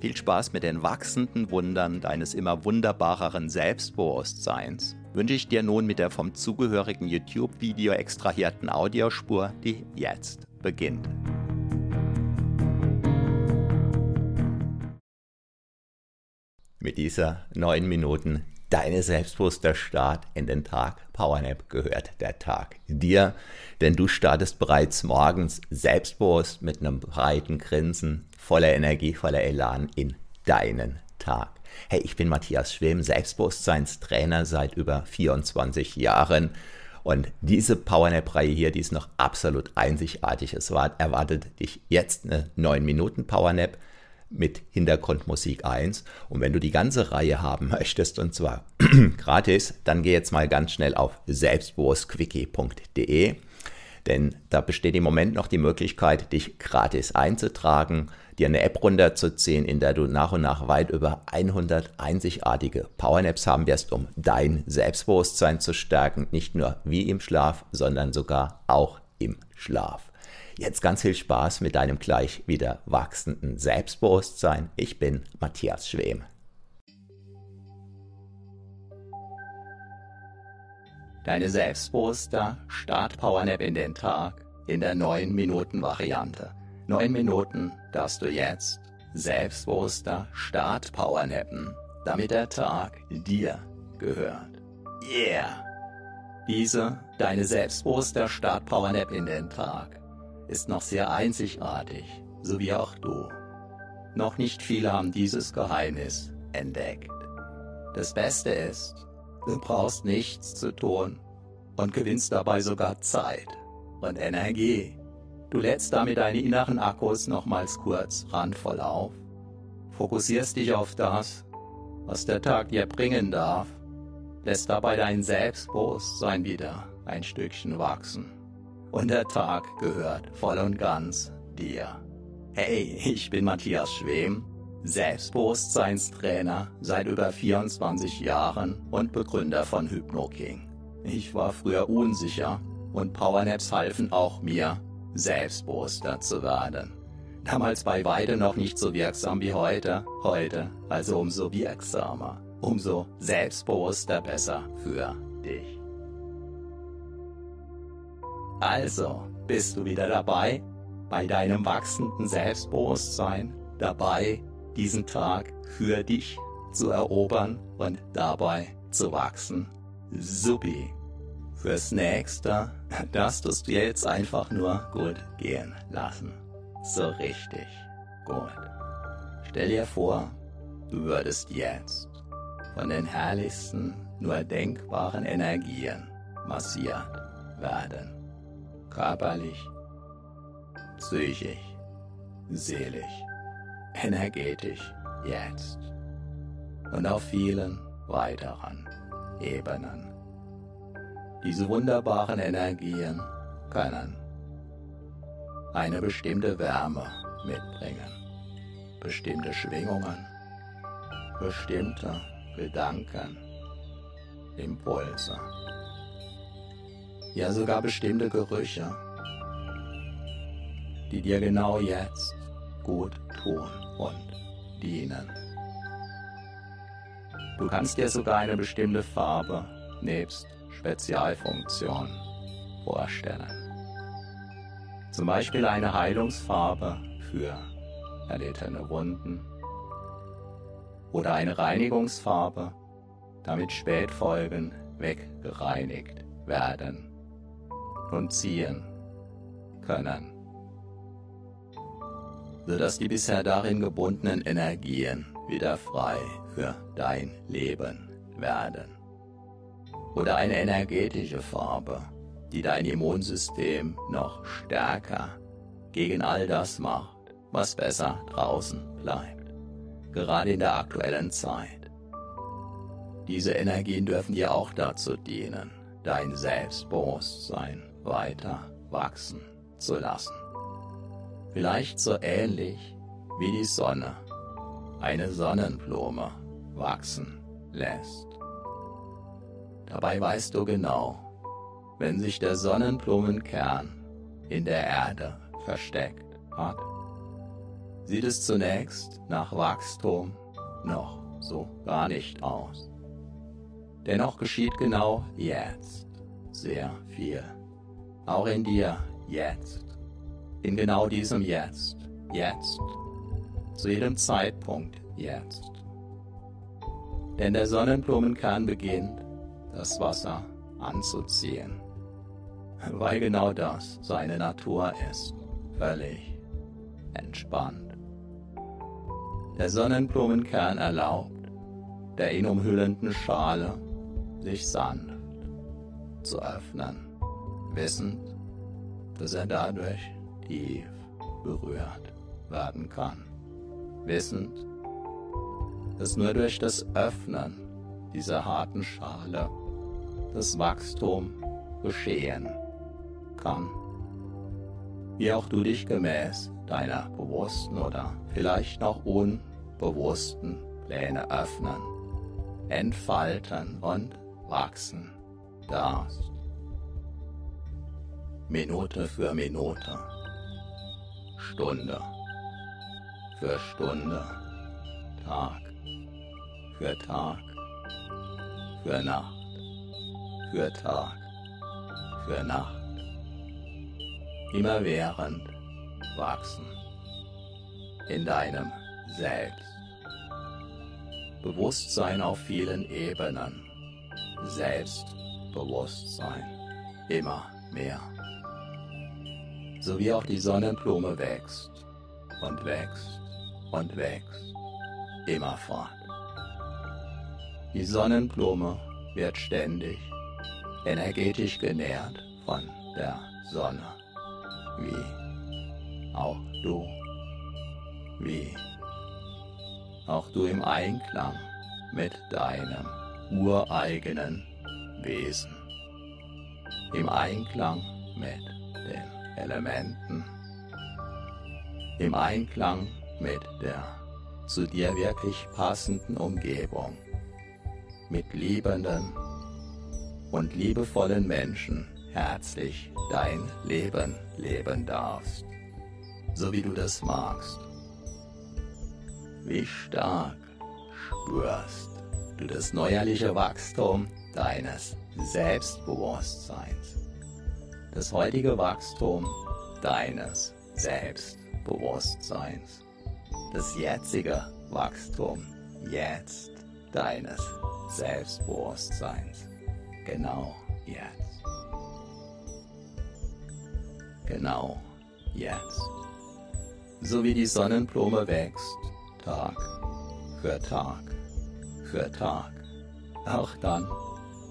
Viel Spaß mit den wachsenden Wundern deines immer wunderbareren Selbstbewusstseins wünsche ich dir nun mit der vom zugehörigen YouTube-Video extrahierten Audiospur, die jetzt beginnt. Mit dieser 9 Minuten deine selbstbewusster Start in den Tag Powernap gehört der Tag dir, denn du startest bereits morgens selbstbewusst mit einem breiten Grinsen, voller Energie, voller Elan in deinen Tag. Hey, ich bin Matthias Schwem, Selbstbewusstseinstrainer seit über 24 Jahren. Und diese Powernap-Reihe hier, die ist noch absolut einzigartig. Es war, erwartet dich jetzt eine 9-Minuten-Powernap mit Hintergrundmusik 1. Und wenn du die ganze Reihe haben möchtest, und zwar gratis, dann geh jetzt mal ganz schnell auf selbstbewusstquickie.de. Denn da besteht im Moment noch die Möglichkeit, dich gratis einzutragen dir eine App runterzuziehen, in der du nach und nach weit über 100 einzigartige Powernaps haben wirst, um dein Selbstbewusstsein zu stärken, nicht nur wie im Schlaf, sondern sogar auch im Schlaf. Jetzt ganz viel Spaß mit deinem gleich wieder wachsenden Selbstbewusstsein. Ich bin Matthias Schwem. Deine selbstbewusster Start-Powernap in den Tag in der 9-Minuten-Variante. 9 Minuten darfst du jetzt selbstbewusster Start powernappen, damit der Tag dir gehört. Yeah! Diese, deine selbstbewusster Start powernap in den Tag, ist noch sehr einzigartig, so wie auch du. Noch nicht viele haben dieses Geheimnis entdeckt. Das Beste ist, du brauchst nichts zu tun und gewinnst dabei sogar Zeit und Energie. Du lädst damit deine inneren Akkus nochmals kurz randvoll auf, fokussierst dich auf das, was der Tag dir bringen darf, lässt dabei dein Selbstbewusstsein wieder ein Stückchen wachsen. Und der Tag gehört voll und ganz dir. Hey, ich bin Matthias Schwem, Selbstbewusstseinstrainer seit über 24 Jahren und Begründer von HypnoKing. Ich war früher unsicher und Powernaps halfen auch mir, selbstbewusster zu werden. Damals bei Weide noch nicht so wirksam wie heute, heute also umso wirksamer, umso selbstbewusster besser für dich. Also, bist du wieder dabei, bei deinem wachsenden Selbstbewusstsein, dabei, diesen Tag für dich zu erobern und dabei zu wachsen. Supi. Fürs nächste, das tust du jetzt einfach nur gut gehen lassen. So richtig gut. Stell dir vor, du würdest jetzt von den herrlichsten, nur denkbaren Energien massiert werden. Körperlich, psychisch, seelisch, energetisch, jetzt und auf vielen weiteren Ebenen. Diese wunderbaren Energien können eine bestimmte Wärme mitbringen, bestimmte Schwingungen, bestimmte Gedanken, Impulse, ja sogar bestimmte Gerüche, die dir genau jetzt gut tun und dienen. Du kannst dir sogar eine bestimmte Farbe nebst Spezialfunktion vorstellen. Zum Beispiel eine Heilungsfarbe für erlittene Wunden oder eine Reinigungsfarbe, damit Spätfolgen weggereinigt werden und ziehen. Können, sodass die bisher darin gebundenen Energien wieder frei für dein Leben werden. Oder eine energetische Farbe, die dein Immunsystem noch stärker gegen all das macht, was besser draußen bleibt, gerade in der aktuellen Zeit. Diese Energien dürfen dir auch dazu dienen, dein Selbstbewusstsein weiter wachsen zu lassen. Vielleicht so ähnlich wie die Sonne eine Sonnenblume wachsen lässt. Dabei weißt du genau, wenn sich der Sonnenblumenkern in der Erde versteckt hat, sieht es zunächst nach Wachstum noch so gar nicht aus. Dennoch geschieht genau jetzt sehr viel. Auch in dir jetzt. In genau diesem Jetzt. Jetzt. Zu jedem Zeitpunkt jetzt. Denn der Sonnenblumenkern beginnt, das Wasser anzuziehen, weil genau das seine Natur ist, völlig entspannt. Der Sonnenblumenkern erlaubt der ihn umhüllenden Schale sich sanft zu öffnen, wissend, dass er dadurch tief berührt werden kann, wissend, dass nur durch das Öffnen dieser harten Schale das Wachstum geschehen kann. Wie auch du dich gemäß deiner bewussten oder vielleicht noch unbewussten Pläne öffnen, entfalten und wachsen darfst. Minute für Minute, Stunde für Stunde, Tag für Tag, für Nacht für Tag, für Nacht, immerwährend wachsen in deinem Selbst. Bewusstsein auf vielen Ebenen, Selbstbewusstsein, immer mehr. So wie auch die Sonnenblume wächst und wächst und wächst, immerfort. Die Sonnenblume wird ständig energetisch genährt von der Sonne, wie auch du, wie auch du im Einklang mit deinem ureigenen Wesen, im Einklang mit den Elementen, im Einklang mit der zu dir wirklich passenden Umgebung, mit liebenden und liebevollen Menschen herzlich dein Leben leben darfst, so wie du das magst. Wie stark spürst du das neuerliche Wachstum deines Selbstbewusstseins, das heutige Wachstum deines Selbstbewusstseins, das jetzige Wachstum jetzt deines Selbstbewusstseins, genau jetzt, genau jetzt, so wie die Sonnenblume wächst, Tag für Tag für Tag, auch dann,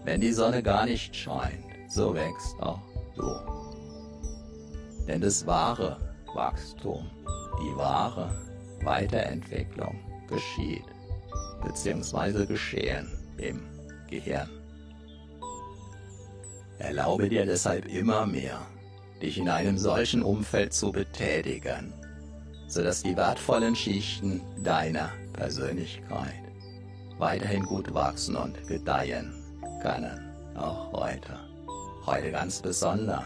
wenn die Sonne gar nicht scheint, so wächst auch du. Denn das wahre Wachstum, die wahre Weiterentwicklung geschieht, beziehungsweise geschehen im Gehirn. Erlaube dir deshalb immer mehr, dich in einem solchen Umfeld zu betätigen, sodass die wertvollen Schichten deiner Persönlichkeit weiterhin gut wachsen und gedeihen können, auch heute. Heute ganz besonders,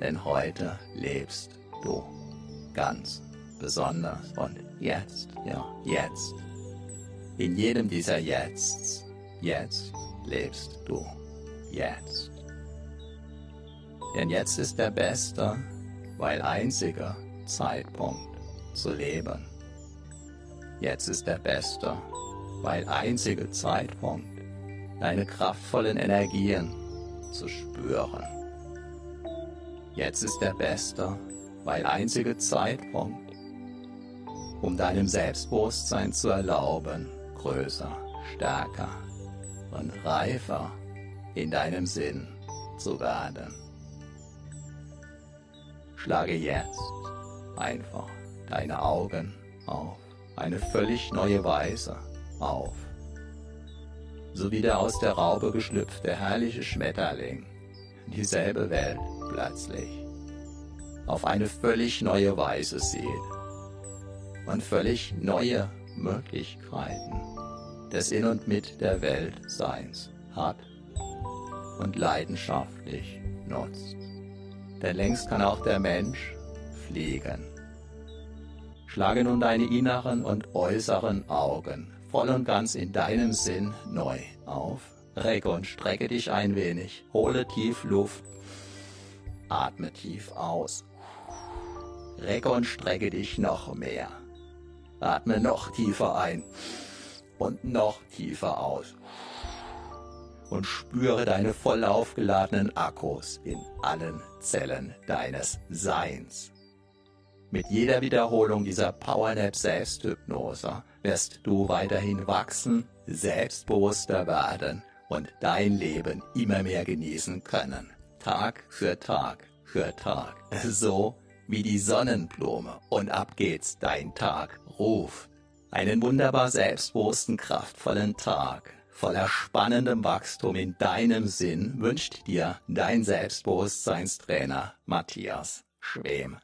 denn heute lebst du ganz besonders und jetzt, ja, jetzt. In jedem dieser Jetzts, jetzt lebst du, jetzt. Denn jetzt ist der beste, weil einzige Zeitpunkt zu leben. Jetzt ist der beste, weil einzige Zeitpunkt, deine kraftvollen Energien zu spüren. Jetzt ist der beste, weil einzige Zeitpunkt, um deinem Selbstbewusstsein zu erlauben, größer, stärker und reifer in deinem Sinn zu werden. Schlage jetzt einfach deine Augen auf eine völlig neue Weise auf. So wie der aus der Raube geschlüpfte herrliche Schmetterling dieselbe Welt plötzlich auf eine völlig neue Weise sieht und völlig neue Möglichkeiten des In und mit der Welt Seins hat und leidenschaftlich nutzt. Denn längst kann auch der Mensch fliegen. Schlage nun deine inneren und äußeren Augen voll und ganz in deinem Sinn neu auf. Recke und strecke dich ein wenig. Hole tief Luft. Atme tief aus. Recke und strecke dich noch mehr. Atme noch tiefer ein und noch tiefer aus. Und spüre deine voll aufgeladenen Akkus in allen Zellen deines Seins. Mit jeder Wiederholung dieser Powernap Selbsthypnose wirst du weiterhin wachsen, selbstbewusster werden und dein Leben immer mehr genießen können. Tag für Tag für Tag. So wie die Sonnenblume. Und ab geht's, dein Tag ruft. Einen wunderbar selbstbewussten, kraftvollen Tag voller spannendem Wachstum in deinem Sinn wünscht dir dein Selbstbewusstseinstrainer Matthias Schwem.